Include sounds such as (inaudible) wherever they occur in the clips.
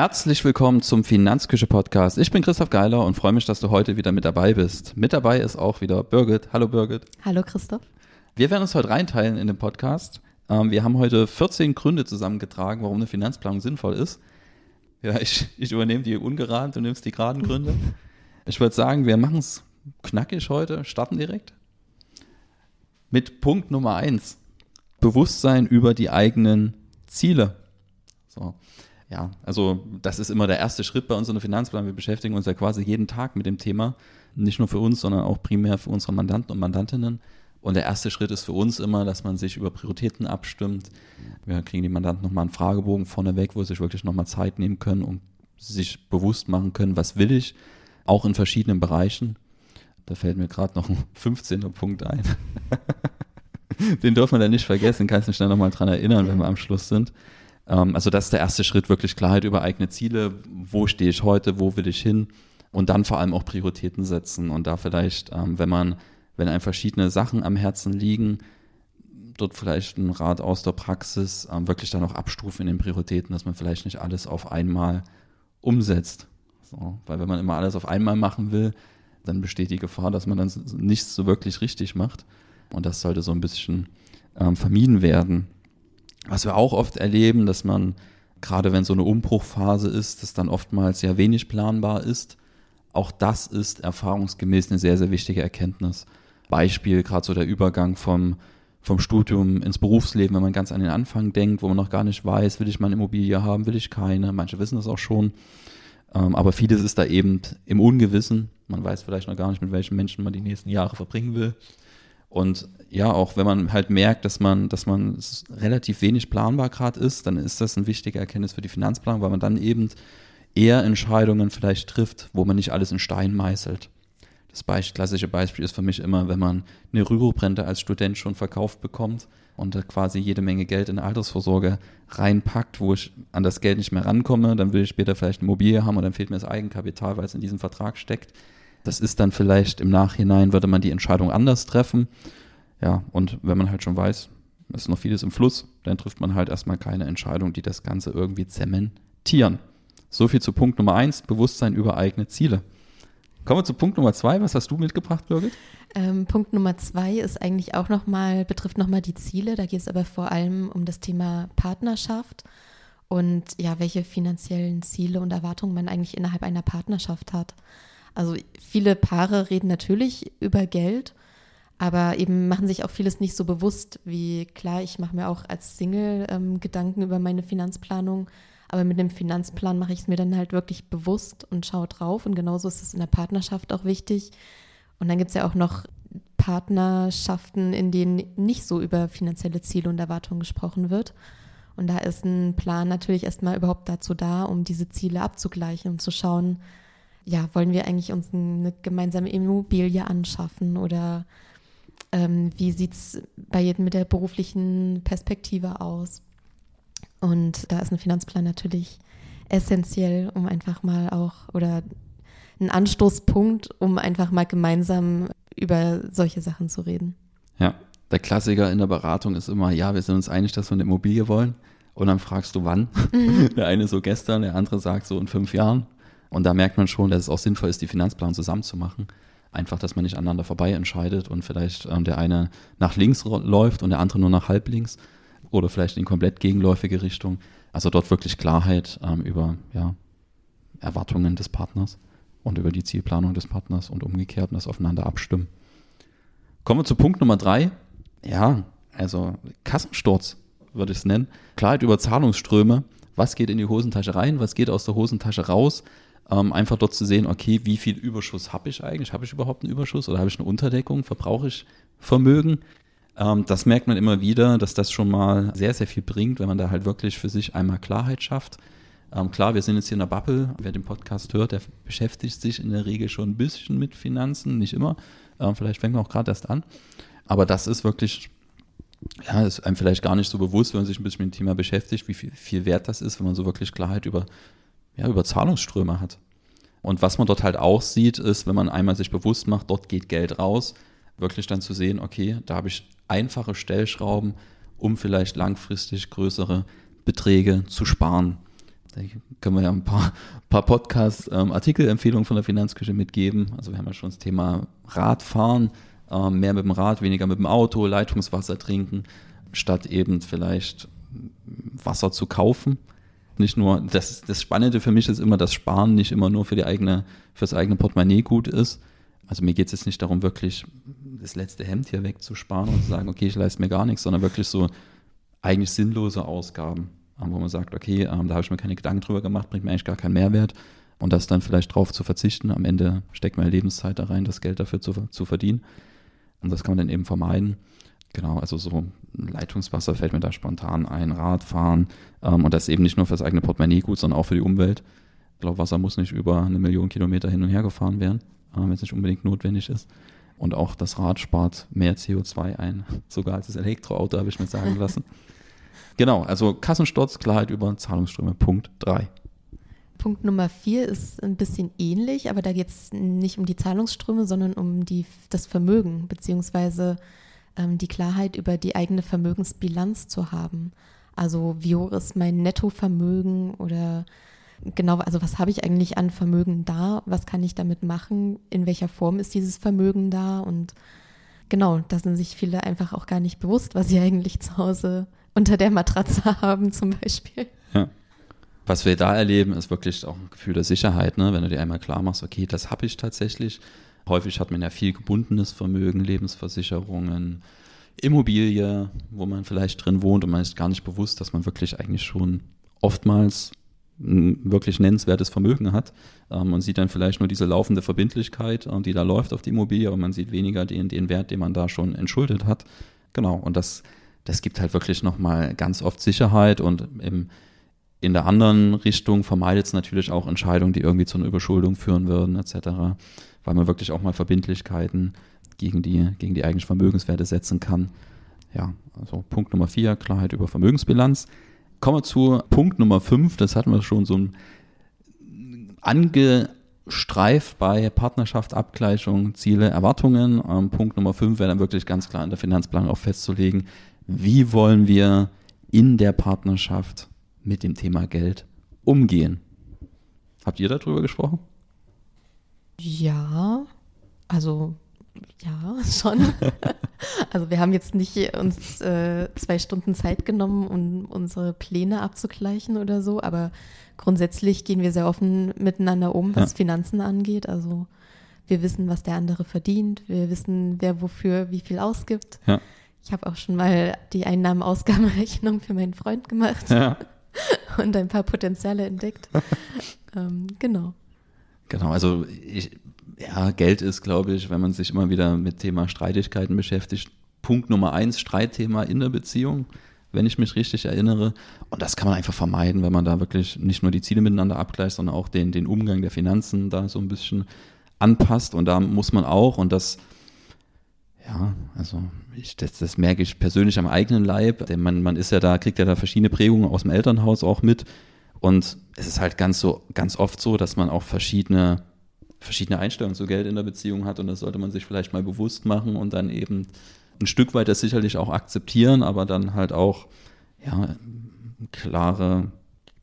Herzlich willkommen zum Finanzküche Podcast. Ich bin Christoph Geiler und freue mich, dass du heute wieder mit dabei bist. Mit dabei ist auch wieder Birgit. Hallo Birgit. Hallo Christoph. Wir werden uns heute reinteilen in den Podcast. Ähm, wir haben heute 14 Gründe zusammengetragen, warum eine Finanzplanung sinnvoll ist. Ja, ich, ich übernehme die ungeraden, du nimmst die geraden Gründe. Ich würde sagen, wir machen es knackig heute, starten direkt. Mit Punkt Nummer eins. Bewusstsein über die eigenen Ziele. So. Ja, also das ist immer der erste Schritt bei uns in der Finanzplan. Wir beschäftigen uns ja quasi jeden Tag mit dem Thema. Nicht nur für uns, sondern auch primär für unsere Mandanten und Mandantinnen. Und der erste Schritt ist für uns immer, dass man sich über Prioritäten abstimmt. Wir kriegen die Mandanten nochmal einen Fragebogen vorneweg, wo sie sich wirklich nochmal Zeit nehmen können und sich bewusst machen können, was will ich, auch in verschiedenen Bereichen. Da fällt mir gerade noch ein 15. Punkt ein. (laughs) Den dürfen wir dann nicht vergessen, kannst du mich schnell nochmal dran erinnern, wenn wir am Schluss sind. Ähm, also das ist der erste Schritt, wirklich Klarheit über eigene Ziele. Wo stehe ich heute, wo will ich hin? Und dann vor allem auch Prioritäten setzen und da vielleicht, ähm, wenn man, wenn einem verschiedene Sachen am Herzen liegen, dort vielleicht ein Rat aus der Praxis, ähm, wirklich dann auch abstufen in den Prioritäten, dass man vielleicht nicht alles auf einmal umsetzt. So, weil wenn man immer alles auf einmal machen will, dann besteht die Gefahr, dass man dann nichts so wirklich richtig macht. Und das sollte so ein bisschen vermieden werden. Was wir auch oft erleben, dass man, gerade wenn so eine Umbruchphase ist, dass dann oftmals ja wenig planbar ist. Auch das ist erfahrungsgemäß eine sehr, sehr wichtige Erkenntnis. Beispiel, gerade so der Übergang vom, vom Studium ins Berufsleben, wenn man ganz an den Anfang denkt, wo man noch gar nicht weiß, will ich meine Immobilie haben, will ich keine. Manche wissen das auch schon. Ähm, aber vieles ist da eben im Ungewissen. Man weiß vielleicht noch gar nicht, mit welchen Menschen man die nächsten Jahre verbringen will. Und ja, auch wenn man halt merkt, dass man, dass man relativ wenig planbar gerade ist, dann ist das ein wichtiger Erkenntnis für die Finanzplanung, weil man dann eben eher Entscheidungen vielleicht trifft, wo man nicht alles in Stein meißelt. Das Beispiel, klassische Beispiel ist für mich immer, wenn man eine Rüruprente als Student schon verkauft bekommt und quasi jede Menge Geld in eine Altersvorsorge reinpackt, wo ich an das Geld nicht mehr rankomme, dann will ich später vielleicht eine Immobilie haben und dann fehlt mir das Eigenkapital, weil es in diesem Vertrag steckt. Das ist dann vielleicht im Nachhinein, würde man die Entscheidung anders treffen. Ja, und wenn man halt schon weiß, es ist noch vieles im Fluss, dann trifft man halt erstmal keine Entscheidung, die das Ganze irgendwie zementieren. So viel zu Punkt Nummer eins, Bewusstsein über eigene Ziele. Kommen wir zu Punkt Nummer zwei. Was hast du mitgebracht, Birgit? Ähm, Punkt Nummer zwei ist eigentlich auch nochmal, betrifft nochmal die Ziele. Da geht es aber vor allem um das Thema Partnerschaft und ja, welche finanziellen Ziele und Erwartungen man eigentlich innerhalb einer Partnerschaft hat. Also viele Paare reden natürlich über Geld, aber eben machen sich auch vieles nicht so bewusst, wie klar, ich mache mir auch als Single ähm, Gedanken über meine Finanzplanung, aber mit einem Finanzplan mache ich es mir dann halt wirklich bewusst und schaue drauf. Und genauso ist es in der Partnerschaft auch wichtig. Und dann gibt es ja auch noch Partnerschaften, in denen nicht so über finanzielle Ziele und Erwartungen gesprochen wird. Und da ist ein Plan natürlich erstmal überhaupt dazu da, um diese Ziele abzugleichen und zu schauen, ja, wollen wir eigentlich uns eine gemeinsame Immobilie anschaffen oder ähm, wie sieht es bei jedem mit der beruflichen Perspektive aus? Und da ist ein Finanzplan natürlich essentiell, um einfach mal auch oder ein Anstoßpunkt, um einfach mal gemeinsam über solche Sachen zu reden. Ja, der Klassiker in der Beratung ist immer, ja, wir sind uns einig, dass wir eine Immobilie wollen. Und dann fragst du, wann? Mhm. (laughs) Der eine so gestern, der andere sagt so in fünf Jahren. Und da merkt man schon, dass es auch sinnvoll ist, die Finanzplanung zusammen zu machen. Einfach, dass man nicht aneinander vorbei entscheidet und vielleicht ähm, der eine nach links läuft und der andere nur nach halb links oder vielleicht in komplett gegenläufige Richtung. Also dort wirklich Klarheit ähm, über ja, Erwartungen des Partners und über die Zielplanung des Partners und umgekehrt und das aufeinander abstimmen. Kommen wir zu Punkt Nummer drei. Ja, also Kassensturz würde ich es nennen. Klarheit über Zahlungsströme. Was geht in die Hosentasche rein? Was geht aus der Hosentasche raus? Ähm, einfach dort zu sehen, okay, wie viel Überschuss habe ich eigentlich? Habe ich überhaupt einen Überschuss oder habe ich eine Unterdeckung? Verbrauche ich Vermögen? Ähm, das merkt man immer wieder, dass das schon mal sehr, sehr viel bringt, wenn man da halt wirklich für sich einmal Klarheit schafft. Ähm, klar, wir sind jetzt hier in der Bubble. Wer den Podcast hört, der beschäftigt sich in der Regel schon ein bisschen mit Finanzen, nicht immer. Ähm, vielleicht fängt man auch gerade erst an. Aber das ist wirklich, ja, ist einem vielleicht gar nicht so bewusst, wenn man sich ein bisschen mit dem Thema beschäftigt, wie viel, viel wert das ist, wenn man so wirklich Klarheit über ja, über Zahlungsströme hat. Und was man dort halt auch sieht, ist, wenn man einmal sich bewusst macht, dort geht Geld raus, wirklich dann zu sehen, okay, da habe ich einfache Stellschrauben, um vielleicht langfristig größere Beträge zu sparen. Da können wir ja ein paar, paar Podcast-Artikelempfehlungen ähm, von der Finanzküche mitgeben. Also wir haben ja schon das Thema Radfahren, ähm, mehr mit dem Rad, weniger mit dem Auto, Leitungswasser trinken, statt eben vielleicht Wasser zu kaufen. Nicht nur, das, das Spannende für mich ist immer, dass Sparen nicht immer nur für die eigene, fürs eigene Portemonnaie gut ist. Also mir geht es jetzt nicht darum, wirklich das letzte Hemd hier wegzusparen und zu sagen, okay, ich leiste mir gar nichts, sondern wirklich so eigentlich sinnlose Ausgaben, ähm, wo man sagt, okay, ähm, da habe ich mir keine Gedanken drüber gemacht, bringt mir eigentlich gar keinen Mehrwert. Und das dann vielleicht drauf zu verzichten. Am Ende steckt meine Lebenszeit da rein, das Geld dafür zu, zu verdienen. Und das kann man dann eben vermeiden. Genau, also so Leitungswasser fällt mir da spontan ein, Radfahren. Ähm, und das eben nicht nur für das eigene Portemonnaie gut, sondern auch für die Umwelt. Ich glaube, Wasser muss nicht über eine Million Kilometer hin und her gefahren werden, äh, wenn es nicht unbedingt notwendig ist. Und auch das Rad spart mehr CO2 ein, (laughs) sogar als das Elektroauto, habe ich mir sagen (laughs) lassen. genau, also Kassensturz, Klarheit über Zahlungsströme, Punkt 3. Punkt Nummer 4 ist ein bisschen ähnlich, aber da geht es nicht um die Zahlungsströme, sondern um die, das Vermögen, beziehungsweise ähm, die Klarheit über die eigene Vermögensbilanz zu haben. Also wie hoch ist mein Nettovermögen oder genau, also was habe ich eigentlich an Vermögen da, was kann ich damit machen, in welcher Form ist dieses Vermögen da und genau, da sind sich viele einfach auch gar nicht bewusst, was sie (laughs) eigentlich zu Hause unter der Matratze (laughs) haben zum Beispiel. Ja. Was wir da erleben, ist wirklich auch ein Gefühl der Sicherheit, ne? wenn du dir einmal klar machst, okay, das habe ich tatsächlich. Häufig hat man ja viel gebundenes Vermögen, Lebensversicherungen, Immobilie, wo man vielleicht drin wohnt und man ist gar nicht bewusst, dass man wirklich eigentlich schon oftmals ein wirklich nennenswertes Vermögen hat. Ähm, man sieht dann vielleicht nur diese laufende Verbindlichkeit, äh, die da läuft auf die Immobilie, aber man sieht weniger den, den Wert, den man da schon entschuldet hat. Genau, und das, das gibt halt wirklich nochmal ganz oft Sicherheit und im, in der anderen Richtung vermeidet es natürlich auch Entscheidungen, die irgendwie zu einer Überschuldung führen würden, etc., weil man wirklich auch mal Verbindlichkeiten gegen die, gegen die eigentlichen Vermögenswerte setzen kann. Ja, also Punkt Nummer vier, Klarheit über Vermögensbilanz. Kommen wir zu Punkt Nummer 5, das hatten wir schon so angestreift bei Partnerschaft, Abgleichung, Ziele, Erwartungen. Ähm, Punkt Nummer 5 wäre dann wirklich ganz klar in der Finanzplanung auch festzulegen, wie wollen wir in der Partnerschaft mit dem Thema Geld umgehen. Habt ihr darüber gesprochen? Ja, also ja, (laughs) schon. also wir haben jetzt nicht uns äh, zwei Stunden Zeit genommen, um unsere Pläne abzugleichen oder so, aber grundsätzlich gehen wir sehr offen miteinander um, was ja. Finanzen angeht. Also wir wissen, was der andere verdient, wir wissen, wer wofür wie viel ausgibt. Ja. Ich habe auch schon mal die Einnahmen-Ausgabenrechnung für meinen Freund gemacht ja. (laughs) (laughs) und ein paar Potenziale entdeckt. (laughs) ähm, genau. Genau, also ich, ja, Geld ist, glaube ich, wenn man sich immer wieder mit Thema Streitigkeiten beschäftigt, Punkt Nummer eins, Streitthema in der Beziehung, wenn ich mich richtig erinnere. Und das kann man einfach vermeiden, wenn man da wirklich nicht nur die Ziele miteinander abgleicht, sondern auch den, den Umgang der Finanzen da so ein bisschen anpasst. Und da muss man auch, und das, ja, also ich, das, das merke ich persönlich am eigenen Leib, denn man, man ist ja da, kriegt ja da verschiedene Prägungen aus dem Elternhaus auch mit. Und es ist halt ganz so, ganz oft so, dass man auch verschiedene verschiedene Einstellungen zu Geld in der Beziehung hat und das sollte man sich vielleicht mal bewusst machen und dann eben ein Stück weit das sicherlich auch akzeptieren, aber dann halt auch ja, klare,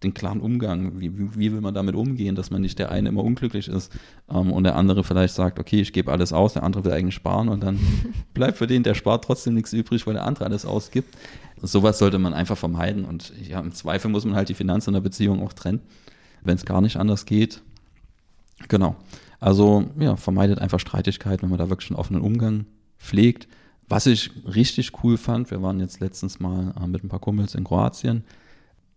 den klaren Umgang, wie, wie will man damit umgehen, dass man nicht der eine immer unglücklich ist ähm, und der andere vielleicht sagt, okay, ich gebe alles aus, der andere will eigentlich sparen und dann (laughs) bleibt für den, der spart, trotzdem nichts übrig, weil der andere alles ausgibt. Sowas sollte man einfach vermeiden und ja, im Zweifel muss man halt die Finanzen in der Beziehung auch trennen, wenn es gar nicht anders geht. Genau. Also ja, vermeidet einfach Streitigkeiten, wenn man da wirklich einen offenen Umgang pflegt. Was ich richtig cool fand, wir waren jetzt letztens mal äh, mit ein paar Kumpels in Kroatien.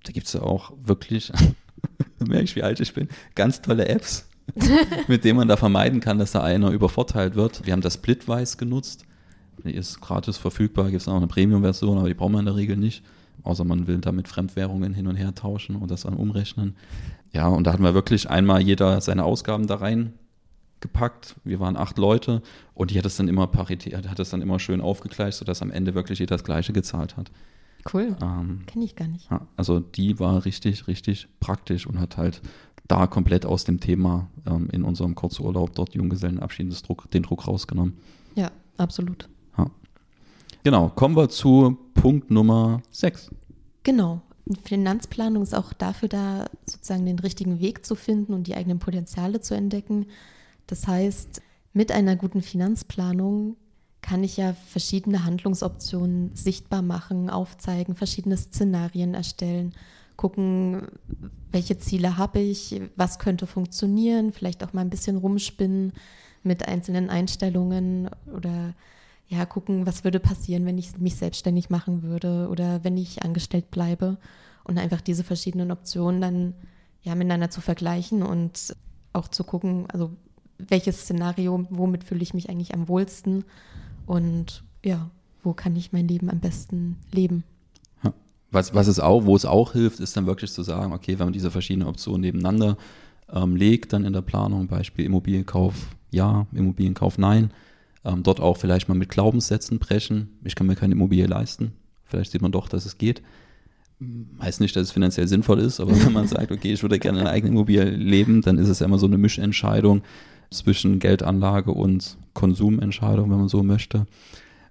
Da gibt es ja auch wirklich, (laughs) merke ich, wie alt ich bin, ganz tolle Apps, (laughs) mit denen man da vermeiden kann, dass da einer übervorteilt wird. Wir haben das Splitwise genutzt. Die ist gratis verfügbar, gibt es auch eine Premium-Version, aber die braucht man in der Regel nicht. Außer man will damit Fremdwährungen hin und her tauschen und das dann umrechnen. Ja, und da hatten wir wirklich einmal jeder seine Ausgaben da rein gepackt. Wir waren acht Leute und die hat es dann immer paritär, hat es dann immer schön aufgegleicht, sodass am Ende wirklich jeder das Gleiche gezahlt hat. Cool. Ähm, Kenne ich gar nicht. Ja, also die war richtig, richtig praktisch und hat halt da komplett aus dem Thema ähm, in unserem Kurzurlaub dort Junggesellenabschied Druck, den Druck rausgenommen. Ja, absolut. Ja. Genau, kommen wir zu Punkt Nummer 6. Genau. Finanzplanung ist auch dafür da, sozusagen den richtigen Weg zu finden und die eigenen Potenziale zu entdecken. Das heißt, mit einer guten Finanzplanung kann ich ja verschiedene Handlungsoptionen sichtbar machen, aufzeigen, verschiedene Szenarien erstellen, gucken, welche Ziele habe ich, was könnte funktionieren, vielleicht auch mal ein bisschen rumspinnen mit einzelnen Einstellungen oder ja, gucken, was würde passieren, wenn ich mich selbstständig machen würde oder wenn ich angestellt bleibe und einfach diese verschiedenen Optionen dann ja miteinander zu vergleichen und auch zu gucken, also welches Szenario, womit fühle ich mich eigentlich am wohlsten und ja, wo kann ich mein Leben am besten leben. Was, was es auch, wo es auch hilft, ist dann wirklich zu sagen, okay, wenn man diese verschiedenen Optionen nebeneinander ähm, legt, dann in der Planung, Beispiel Immobilienkauf ja, Immobilienkauf nein, ähm, dort auch vielleicht mal mit Glaubenssätzen brechen. Ich kann mir keine Immobilie leisten. Vielleicht sieht man doch, dass es geht. Heißt nicht, dass es finanziell sinnvoll ist, aber wenn man (laughs) sagt, okay, ich würde gerne eine eigene Immobilie leben, dann ist es ja immer so eine Mischentscheidung zwischen Geldanlage und Konsumentscheidung, wenn man so möchte.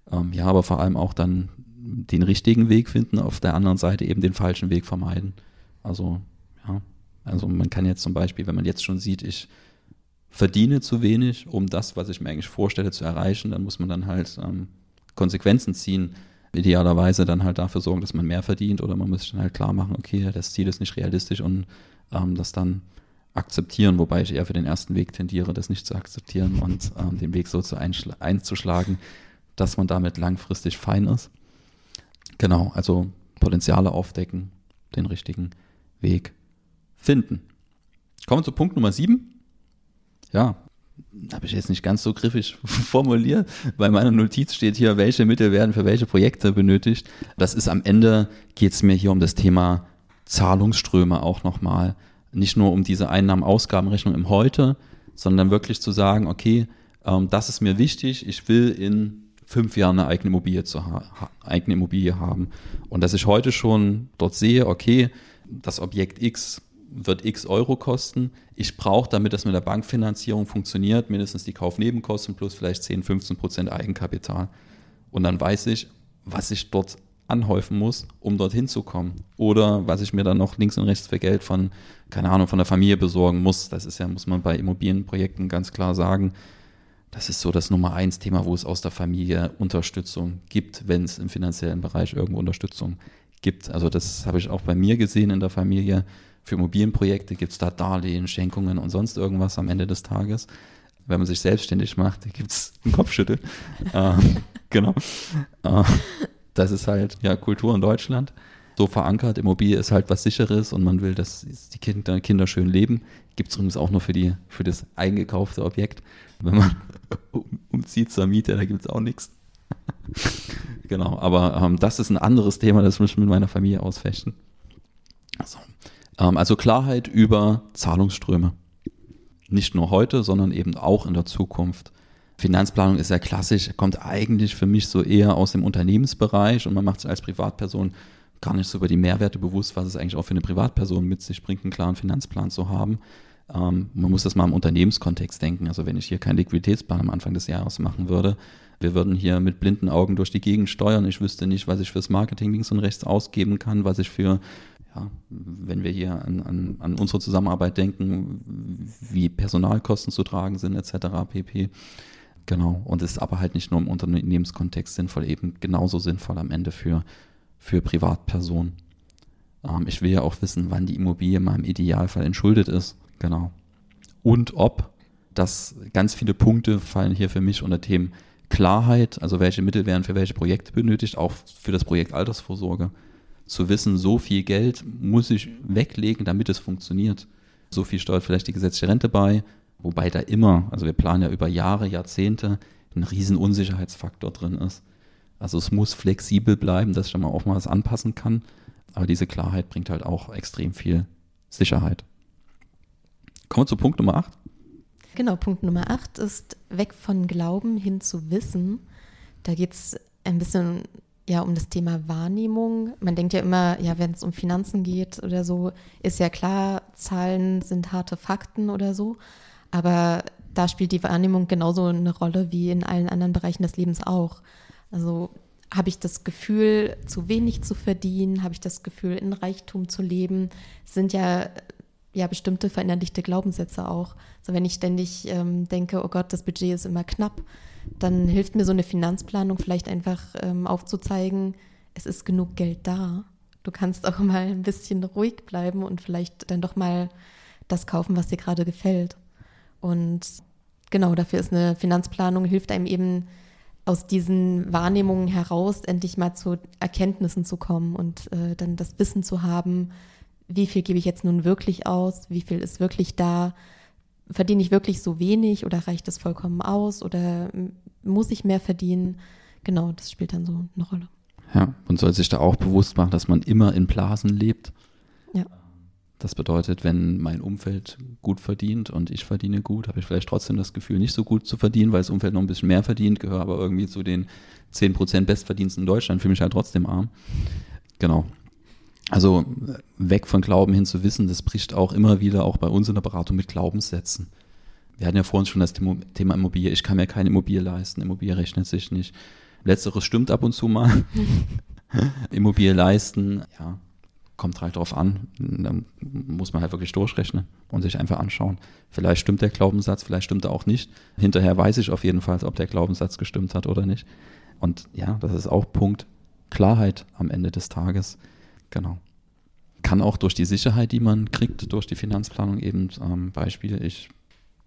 Ähm, ja, aber vor allem auch dann den richtigen Weg finden, auf der anderen Seite eben den falschen Weg vermeiden. Also, ja, also man kann jetzt zum Beispiel, wenn man jetzt schon sieht, ich verdiene zu wenig, um das, was ich mir eigentlich vorstelle, zu erreichen, dann muss man dann halt ähm, Konsequenzen ziehen. Idealerweise dann halt dafür sorgen, dass man mehr verdient oder man muss sich dann halt klar machen, okay, das Ziel ist nicht realistisch und ähm, das dann akzeptieren, wobei ich eher für den ersten Weg tendiere, das nicht zu akzeptieren und ähm, den Weg so zu einzuschlagen, dass man damit langfristig fein ist. Genau, also Potenziale aufdecken, den richtigen Weg finden. Kommen wir zu Punkt Nummer sieben. Ja, habe ich jetzt nicht ganz so griffig (laughs) formuliert. Bei meiner Notiz steht hier, welche Mittel werden für welche Projekte benötigt. Das ist am Ende, geht es mir hier um das Thema Zahlungsströme auch nochmal. Nicht nur um diese Einnahmen-Ausgabenrechnung im Heute, sondern wirklich zu sagen, okay, ähm, das ist mir wichtig, ich will in fünf Jahren eine eigene Immobilie, zu ha eigene Immobilie haben. Und dass ich heute schon dort sehe, okay, das Objekt X wird x Euro kosten. Ich brauche, damit das mit der Bankfinanzierung funktioniert, mindestens die Kaufnebenkosten plus vielleicht 10, 15 Prozent Eigenkapital. Und dann weiß ich, was ich dort anhäufen muss, um dorthin zu kommen. Oder was ich mir dann noch links und rechts für Geld von, keine Ahnung, von der Familie besorgen muss. Das ist ja, muss man bei Immobilienprojekten ganz klar sagen. Das ist so das Nummer eins Thema, wo es aus der Familie Unterstützung gibt, wenn es im finanziellen Bereich irgendwo Unterstützung gibt. Also das habe ich auch bei mir gesehen in der Familie für Immobilienprojekte gibt es da Darlehen, Schenkungen und sonst irgendwas am Ende des Tages. Wenn man sich selbstständig macht, gibt es einen Kopfschüttel. (laughs) äh, genau. Äh, das ist halt ja Kultur in Deutschland. So verankert, Immobilie ist halt was Sicheres und man will, dass die Kinder, Kinder schön leben. Gibt es übrigens auch nur für, die, für das eingekaufte Objekt. Wenn man (laughs) umzieht zur Miete, da gibt es auch nichts. (laughs) genau, aber ähm, das ist ein anderes Thema, das muss ich mit meiner Familie ausfechten. So. Ähm, also Klarheit über Zahlungsströme. Nicht nur heute, sondern eben auch in der Zukunft. Finanzplanung ist ja klassisch, kommt eigentlich für mich so eher aus dem Unternehmensbereich und man macht sich als Privatperson gar nicht so über die Mehrwerte bewusst, was es eigentlich auch für eine Privatperson mit sich bringt, einen klaren Finanzplan zu haben. Ähm, man muss das mal im Unternehmenskontext denken. Also wenn ich hier keinen Liquiditätsplan am Anfang des Jahres machen würde, wir würden hier mit blinden Augen durch die Gegend steuern. Ich wüsste nicht, was ich fürs Marketing links und rechts ausgeben kann, was ich für ja, wenn wir hier an, an, an, unsere Zusammenarbeit denken, wie Personalkosten zu tragen sind, etc. pp. Genau. Und es ist aber halt nicht nur im Unternehmenskontext sinnvoll, eben genauso sinnvoll am Ende für, für Privatpersonen. Ähm, ich will ja auch wissen, wann die Immobilie mal im Idealfall entschuldet ist. Genau. Und ob das ganz viele Punkte fallen hier für mich unter Themen Klarheit, also welche Mittel werden für welche Projekte benötigt, auch für das Projekt Altersvorsorge zu wissen, so viel Geld muss ich weglegen, damit es funktioniert. So viel steuert vielleicht die gesetzliche Rente bei, wobei da immer, also wir planen ja über Jahre, Jahrzehnte, ein riesen Unsicherheitsfaktor drin ist. Also es muss flexibel bleiben, dass ich da mal auch mal was anpassen kann. Aber diese Klarheit bringt halt auch extrem viel Sicherheit. Kommen wir zu Punkt Nummer 8. Genau, Punkt Nummer 8 ist weg von Glauben hin zu Wissen. Da geht es ein bisschen ja um das Thema Wahrnehmung. Man denkt ja immer, ja, wenn es um Finanzen geht oder so, ist ja klar, Zahlen sind harte Fakten oder so. Aber da spielt die Wahrnehmung genauso eine Rolle wie in allen anderen Bereichen des Lebens auch. Also habe ich das Gefühl, zu wenig zu verdienen? Habe ich das Gefühl, in Reichtum zu leben? Das sind ja, ja bestimmte verinnerlichte Glaubenssätze auch. Also wenn ich ständig ähm, denke, oh Gott, das Budget ist immer knapp, dann hilft mir so eine Finanzplanung vielleicht einfach ähm, aufzuzeigen, es ist genug Geld da. Du kannst auch (laughs) mal ein bisschen ruhig bleiben und vielleicht dann doch mal das kaufen, was dir gerade gefällt. Und genau, dafür ist eine Finanzplanung, hilft einem eben aus diesen Wahrnehmungen heraus endlich mal zu Erkenntnissen zu kommen und äh, dann das Wissen zu haben, wie viel gebe ich jetzt nun wirklich aus, wie viel ist wirklich da, verdiene ich wirklich so wenig oder reicht das vollkommen aus oder muss ich mehr verdienen? Genau, das spielt dann so eine Rolle. Ja, und soll sich da auch bewusst machen, dass man immer in Blasen lebt. Ja. Das bedeutet, wenn mein Umfeld gut verdient und ich verdiene gut, habe ich vielleicht trotzdem das Gefühl, nicht so gut zu verdienen, weil das Umfeld noch ein bisschen mehr verdient, gehöre aber irgendwie zu den 10% Bestverdiensten in Deutschland, fühle mich halt trotzdem arm. Genau. Also weg von Glauben hin zu Wissen, das bricht auch immer wieder, auch bei uns in der Beratung, mit Glaubenssätzen. Wir hatten ja vorhin schon das Thema Immobilie. Ich kann mir keine Immobilie leisten. Immobilie rechnet sich nicht. Letzteres stimmt ab und zu mal. (laughs) Immobilie leisten, ja, kommt halt drauf an. Da muss man halt wirklich durchrechnen und sich einfach anschauen. Vielleicht stimmt der Glaubenssatz, vielleicht stimmt er auch nicht. Hinterher weiß ich auf jeden Fall, ob der Glaubenssatz gestimmt hat oder nicht. Und ja, das ist auch Punkt Klarheit am Ende des Tages. Genau. Kann auch durch die Sicherheit, die man kriegt, durch die Finanzplanung eben, ähm, Beispiel, ich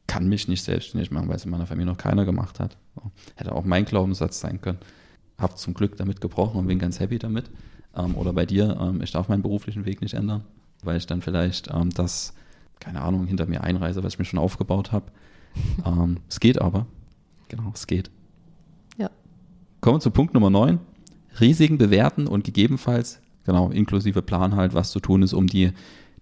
kann mich nicht selbstständig machen, weil es in meiner Familie noch keiner gemacht hat. So. Hätte auch mein Glaubenssatz sein können. Habe zum Glück damit gebrochen und bin ganz happy damit. Ähm, oder bei dir, ähm, ich darf meinen beruflichen Weg nicht ändern, weil ich dann vielleicht ähm, das, keine Ahnung, hinter mir einreise, was ich mir schon aufgebaut habe. (laughs) Ähm, es geht aber. Genau, es geht. Ja. Kommen wir zu Punkt Nummer 9. Risiken bewerten und gegebenenfalls genau, inklusive Plan halt, was zu tun ist, um die,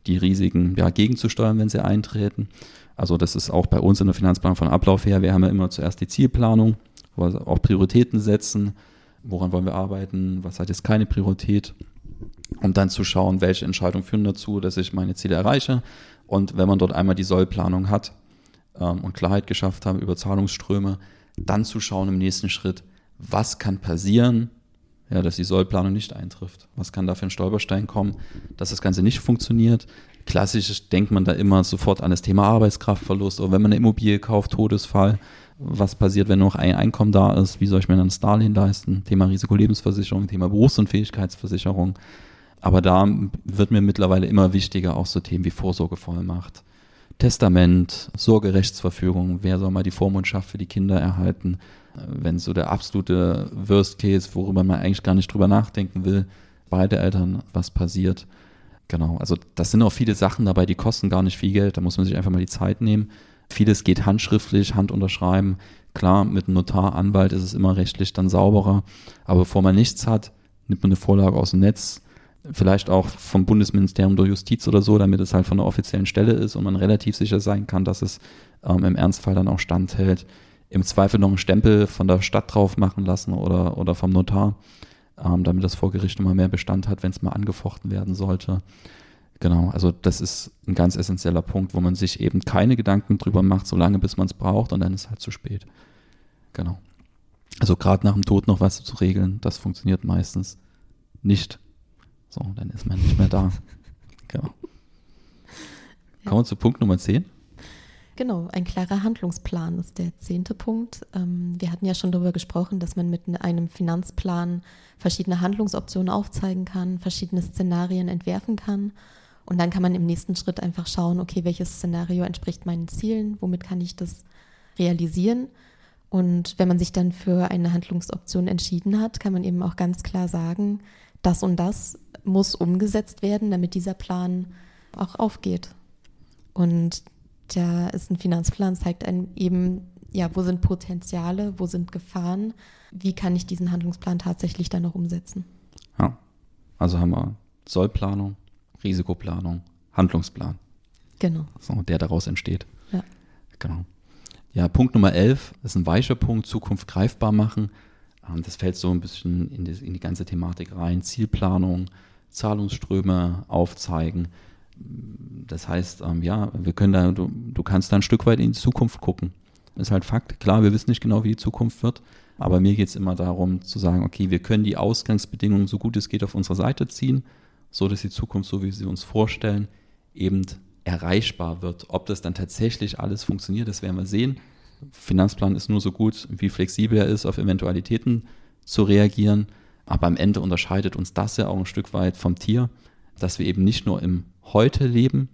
die Risiken ja, gegenzusteuern, wenn sie eintreten. Also das ist auch bei uns in der Finanzplanung von Ablauf her. Wir haben ja immer zuerst die Zielplanung, wo wir auch Prioritäten setzen, woran wollen wir arbeiten, was hat jetzt keine Priorität, um dann zu schauen, welche Entscheidungen führen dazu, dass ich meine Ziele erreiche. Und wenn man dort einmal die Sollplanung hat ähm, und Klarheit geschafft haben über Zahlungsströme, dann zu schauen im nächsten Schritt, was kann passieren, ja, dass die Sollplanung nicht eintrifft. Was kann da für ein Stolperstein kommen, dass das Ganze nicht funktioniert? Klassisch denkt man da immer sofort an das Thema Arbeitskraftverlust oder wenn man eine Immobilie kauft, Todesfall. Was passiert, wenn noch ein Einkommen da ist? Wie soll ich mir dann das Darlehen leisten? Thema Risikolebensversicherung, Thema Berufsunfähigkeitsversicherung. Aber da wird mir mittlerweile immer wichtiger auch so Themen wie Vorsorgevollmacht, Testament, Sorgerechtsverfügung, wer soll mal die Vormundschaft für die Kinder erhalten, wenn so der absolute Worst Case, worüber man eigentlich gar nicht drüber nachdenken will, beide Eltern, was passiert. Genau, also das sind auch viele Sachen dabei, die kosten gar nicht viel Geld, da muss man sich einfach mal die Zeit nehmen. Vieles geht handschriftlich, Handunterschreiben. Klar, mit Notar, Anwalt ist es immer rechtlich dann sauberer, aber bevor man nichts hat, nimmt man eine Vorlage aus dem Netz, vielleicht auch vom Bundesministerium der Justiz oder so, damit es halt von der offiziellen Stelle ist und man relativ sicher sein kann, dass es ähm, im Ernstfall dann auch standhält im Zweifel noch einen Stempel von der Stadt drauf machen lassen oder, oder vom Notar, ähm, damit das vor Gericht immer mehr Bestand hat, wenn es mal angefochten werden sollte. Genau, also das ist ein ganz essentieller Punkt, wo man sich eben keine Gedanken drüber macht, solange bis man es braucht und dann ist halt zu spät. Genau. Also gerade nach dem Tod noch was zu regeln, das funktioniert meistens nicht. So, dann ist man nicht mehr da. (laughs) Genau. Kommen wir zu Punkt Nummer 10. Genau, ein klarer Handlungsplan ist der zehnte Punkt. Ähm, wir hatten ja schon darüber gesprochen, dass man mit einem Finanzplan verschiedene Handlungsoptionen aufzeigen kann, verschiedene Szenarien entwerfen kann. Und dann kann man im nächsten Schritt einfach schauen, okay, welches Szenario entspricht meinen Zielen, womit kann ich das realisieren. Und wenn man sich dann für eine Handlungsoption entschieden hat, kann man eben auch ganz klar sagen, das und das muss umgesetzt werden, damit dieser Plan auch aufgeht. Und da ist ein Finanzplan, zeigt einem eben, ja, wo sind Potenziale, wo sind Gefahren, wie kann ich diesen Handlungsplan tatsächlich dann noch umsetzen. Ja, also haben wir Sollplanung, Risikoplanung, Handlungsplan. Genau. So, der daraus entsteht. Ja. Genau. Ja, Punkt Nummer 11 ist ein weicher Punkt, Zukunft greifbar machen. Ähm, das fällt so ein bisschen in die, in die ganze Thematik rein. Zielplanung, Zahlungsströme aufzeigen, das heißt, ähm, ja, wir können da, du, du kannst da ein Stück weit in die Zukunft gucken. Das ist halt Fakt. Klar, wir wissen nicht genau, wie die Zukunft wird, Aber mir geht es immer darum zu sagen, okay, wir können die Ausgangsbedingungen so gut es geht auf unsere Seite ziehen, so dass die Zukunft, so wie sie uns vorstellen, eben erreichbar wird. Ob das dann tatsächlich alles funktioniert, das werden wir sehen. Finanzplan ist nur so gut, wie flexibel er ist, auf Eventualitäten zu reagieren. Aber am Ende unterscheidet uns das ja auch ein Stück weit vom Tier, dass wir eben nicht nur im Heute leben,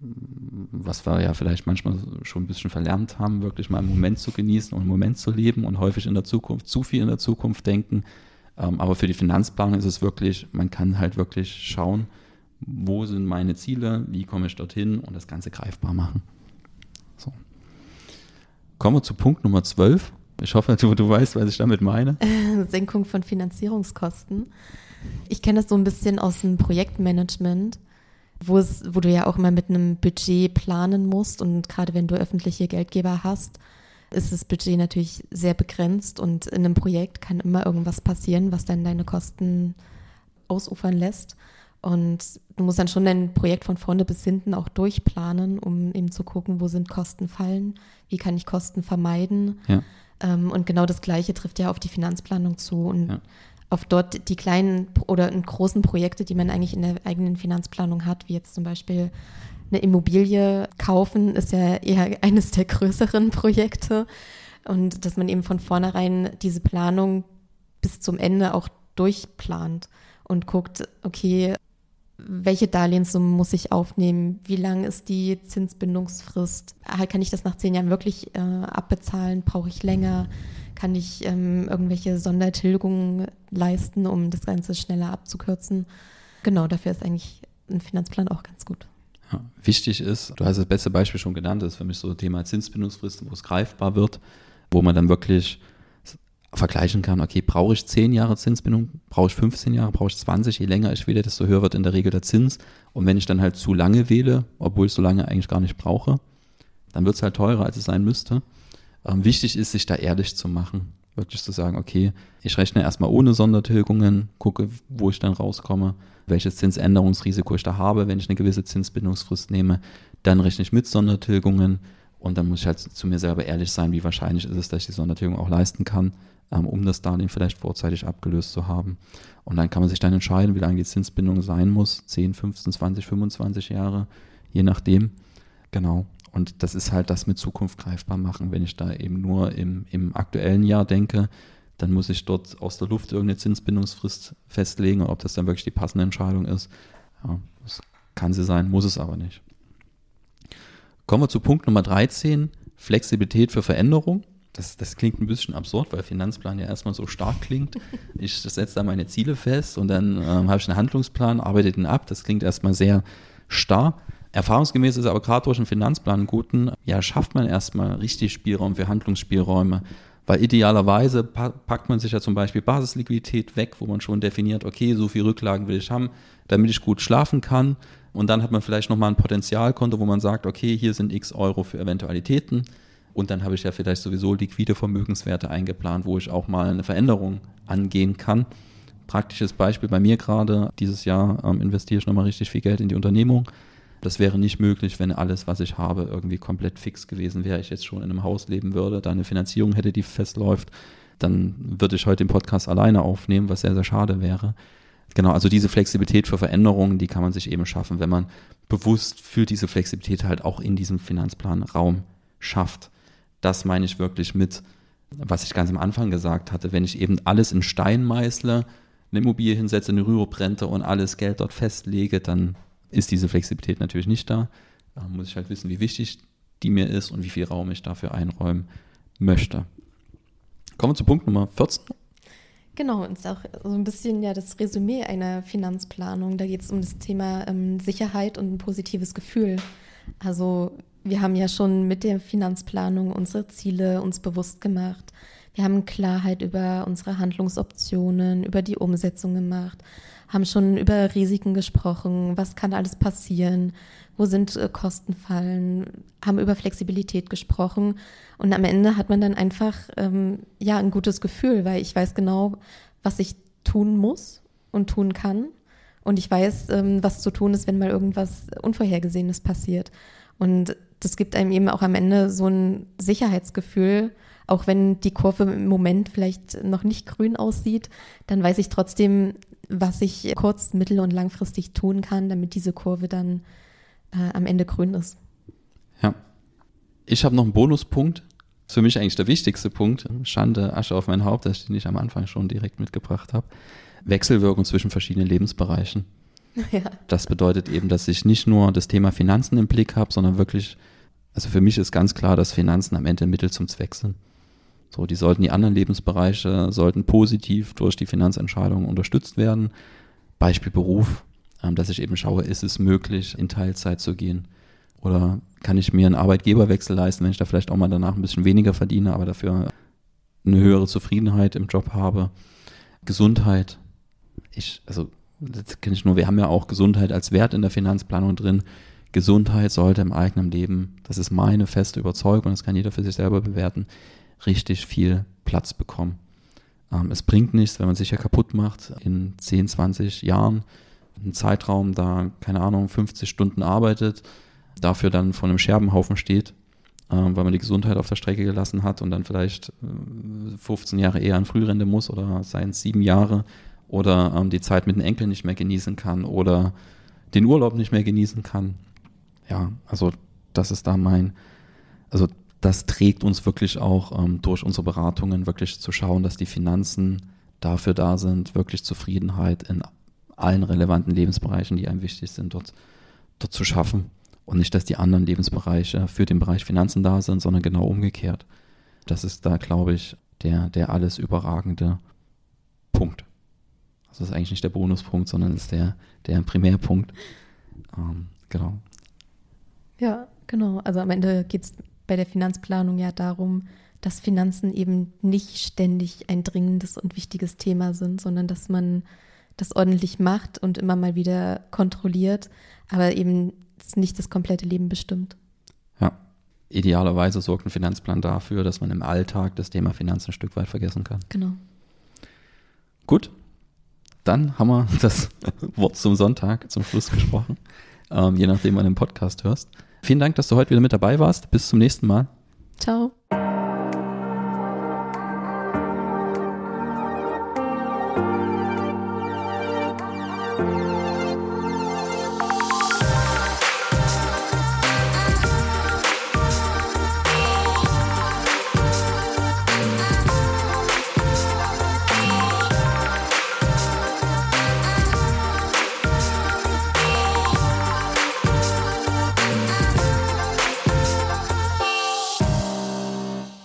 was wir ja vielleicht manchmal schon ein bisschen verlernt haben, wirklich mal im Moment zu genießen und im Moment zu leben und häufig in der Zukunft, zu viel in der Zukunft denken. Ähm, aber für die Finanzplanung ist es wirklich, man kann halt wirklich schauen, wo sind meine Ziele, wie komme ich dorthin und das Ganze greifbar machen. So. Kommen wir zu Punkt Nummer 12. Ich hoffe, du, du weißt, was ich damit meine. (laughs) Senkung von Finanzierungskosten. Ich kenne das so ein bisschen aus dem Projektmanagement, wo, es, wo du ja auch immer mit einem Budget planen musst. Und gerade wenn du öffentliche Geldgeber hast, ist das Budget natürlich sehr begrenzt und in einem Projekt kann immer irgendwas passieren, was dann deine Kosten ausufern lässt. Und du musst dann schon dein Projekt von vorne bis hinten auch durchplanen, um eben zu gucken, wo sind Kosten fallen, wie kann ich Kosten vermeiden. Ja. Ähm, und genau das Gleiche trifft ja auf die Finanzplanung zu und ja. Auf dort die kleinen oder großen Projekte, die man eigentlich in der eigenen Finanzplanung hat, wie jetzt zum Beispiel eine Immobilie kaufen, ist ja eher (laughs) eines der größeren Projekte. Und dass man eben von vornherein diese Planung bis zum Ende auch durchplant und guckt, okay, welche Darlehenssummen muss ich aufnehmen, wie lang ist die Zinsbindungsfrist, kann ich das nach zehn Jahren wirklich äh, abbezahlen, brauche ich länger, kann ich ähm, irgendwelche Sondertilgungen leisten, um das Ganze schneller abzukürzen. Genau, dafür ist eigentlich ein Finanzplan auch ganz gut. Ja, wichtig ist, du hast das beste Beispiel schon genannt, das ist für mich so Thema Zinsbindungsfrist, wo es greifbar wird, wo man dann wirklich vergleichen kann, okay, brauche ich 10 Jahre Zinsbindung, brauche ich 15 Jahre, brauche ich 20, je länger ich wähle, desto höher wird in der Regel der Zins. Und wenn ich dann halt zu lange wähle, obwohl ich so lange eigentlich gar nicht brauche, dann wird es halt teurer, als es sein müsste. Ähm, wichtig ist, sich da ehrlich zu machen. Wirklich zu sagen, okay, ich rechne erstmal ohne Sondertilgungen, gucke, wo ich dann rauskomme, welches Zinsänderungsrisiko ich da habe, wenn ich eine gewisse Zinsbindungsfrist nehme. Dann rechne ich mit Sondertilgungen und dann muss ich halt zu mir selber ehrlich sein, wie wahrscheinlich ist es, dass ich die Sondertilgung auch leisten kann ähm, um das Darlehen vielleicht vorzeitig abgelöst zu haben. Und dann kann man sich dann entscheiden, wie lange die Zinsbindung sein muss. 10, 15, 20, 25 Jahre, je nachdem. Genau. Und das ist halt das mit Zukunft greifbar machen. Wenn ich da eben nur im, im aktuellen Jahr denke, dann muss ich dort aus der Luft irgendeine Zinsbindungsfrist festlegen ob das dann wirklich die passende Entscheidung ist. Ja, das kann sie sein, muss es aber nicht. Kommen wir zu Punkt Nummer 13, Flexibilität für Veränderung das, das klingt ein bisschen absurd, weil Finanzplan ja erstmal so stark klingt. Ich setze da meine Ziele fest und dann ähm, habe ich einen Handlungsplan, arbeite den ab. Das klingt erstmal sehr starr. Erfahrungsgemäß ist aber gerade durch einen Finanzplan einen guten, ja, schafft man erstmal richtig Spielraum für Handlungsspielräume. Weil idealerweise packt man sich ja zum Beispiel Basisliquidität weg, wo man schon definiert, okay, so viel Rücklagen will ich haben, damit ich gut schlafen kann. Und dann hat man vielleicht nochmal ein Potenzialkonto, wo man sagt, okay, hier sind x Euro für Eventualitäten. Und dann habe ich ja vielleicht sowieso liquide Vermögenswerte eingeplant, wo ich auch mal eine Veränderung angehen kann. Praktisches Beispiel bei mir gerade, dieses Jahr ähm, investiere ich nochmal richtig viel Geld in die Unternehmung. Das wäre nicht möglich, wenn alles, was ich habe, irgendwie komplett fix gewesen wäre. Ich jetzt schon in einem Haus leben würde, da eine Finanzierung hätte, die festläuft, dann würde ich heute den Podcast alleine aufnehmen, was sehr, sehr schade wäre. Genau, also diese Flexibilität für Veränderungen, die kann man sich eben schaffen, wenn man bewusst für diese Flexibilität halt auch in diesem Finanzplan Raum schafft. Das meine ich wirklich mit, was ich ganz am Anfang gesagt hatte, wenn ich eben alles in Stein meißle, eine Immobilie hinsetze, eine Rüruprente und alles Geld dort festlege, dann ist diese Flexibilität natürlich nicht da. Da muss ich halt wissen, wie wichtig die mir ist und wie viel Raum ich dafür einräumen möchte. Kommen wir zu Punkt Nummer 14. Genau, und ist auch so ein bisschen ja das Resümee einer Finanzplanung. Da geht es um das Thema ähm, Sicherheit und ein positives Gefühl. Also wir haben ja schon mit der Finanzplanung unsere Ziele uns bewusst gemacht. Wir haben Klarheit über unsere Handlungsoptionen, über die Umsetzung gemacht, haben schon über Risiken gesprochen, was kann alles passieren, wo sind äh, Kostenfallen, haben über Flexibilität gesprochen. Und am Ende hat man dann einfach ähm, ja ein gutes Gefühl, weil ich weiß genau, was ich tun muss und tun kann. Und ich weiß, ähm, was zu tun ist, wenn mal irgendwas Unvorhergesehenes passiert. Und das gibt einem eben auch am Ende so ein Sicherheitsgefühl, auch wenn die Kurve im Moment vielleicht noch nicht grün aussieht, dann weiß ich trotzdem, was ich kurz-, mittel- und langfristig tun kann, damit diese Kurve dann äh, am Ende grün ist. Ja. Ich habe noch einen Bonuspunkt. Das ist für mich eigentlich der wichtigste Punkt. Schande, Asche auf mein Haupt, dass ich den nicht am Anfang schon direkt mitgebracht habe. Wechselwirkung zwischen verschiedenen Lebensbereichen. (laughs) Ja. Das bedeutet eben, dass ich nicht nur das Thema Finanzen im Blick habe, sondern wirklich, also für mich ist ganz klar, dass Finanzen am Ende Mittel zum Zweck sind. So, die sollten die anderen Lebensbereiche sollten positiv durch die Finanzentscheidungen unterstützt werden. Beispiel Beruf, ähm, dass ich eben schaue, ist es möglich, in Teilzeit zu gehen? Oder kann ich mir einen Arbeitgeberwechsel leisten, wenn ich da vielleicht auch mal danach ein bisschen weniger verdiene, aber dafür eine höhere Zufriedenheit im Job habe? Gesundheit. Ich, also, das kenne ich nur, wir haben ja auch Gesundheit als Wert in der Finanzplanung drin. Gesundheit sollte im eigenen Leben, das ist meine feste Überzeugung, das kann jeder für sich selber bewerten, richtig viel Platz bekommen. Ähm, es bringt nichts, wenn man sich ja kaputt macht in 10, 20 Jahren, einen Zeitraum da, keine Ahnung, 50 Stunden arbeitet, dafür dann vor einem Scherbenhaufen steht, äh, weil man die Gesundheit auf der Strecke gelassen hat und dann vielleicht äh, 15 Jahre eher an Frührente muss oder seien es sieben Jahre oder ähm, die Zeit mit den Enkeln nicht mehr genießen kann oder den Urlaub nicht mehr genießen kann. Ja, also das ist da mein, also das trägt uns wirklich auch ähm, durch unsere Beratungen wirklich zu schauen, dass die Finanzen dafür da sind, wirklich Zufriedenheit in allen relevanten Lebensbereichen, die einem wichtig sind, dort, dort zu schaffen. Und nicht, dass die anderen Lebensbereiche für den Bereich Finanzen da sind, sondern genau umgekehrt. Das ist da, glaube ich, der, der alles überragende Punkt. Also das ist eigentlich nicht der Bonuspunkt, sondern ist der, der Primärpunkt. Ähm, genau. Ja, genau. Also am Ende geht es bei der Finanzplanung ja darum, dass Finanzen eben nicht ständig ein dringendes und wichtiges Thema sind, sondern dass man das ordentlich macht und immer mal wieder kontrolliert, aber eben nicht das komplette Leben bestimmt. Ja. Idealerweise sorgt ein Finanzplan dafür, dass man im Alltag das Thema Finanzen ein Stück weit vergessen kann. Genau. Gut, dann haben wir das (laughs) Wort zum Sonntag zum Schluss gesprochen, ähm, je nachdem, wann du den Podcast hörst. Vielen Dank, dass du heute wieder mit dabei warst. Bis zum nächsten Mal. Ciao.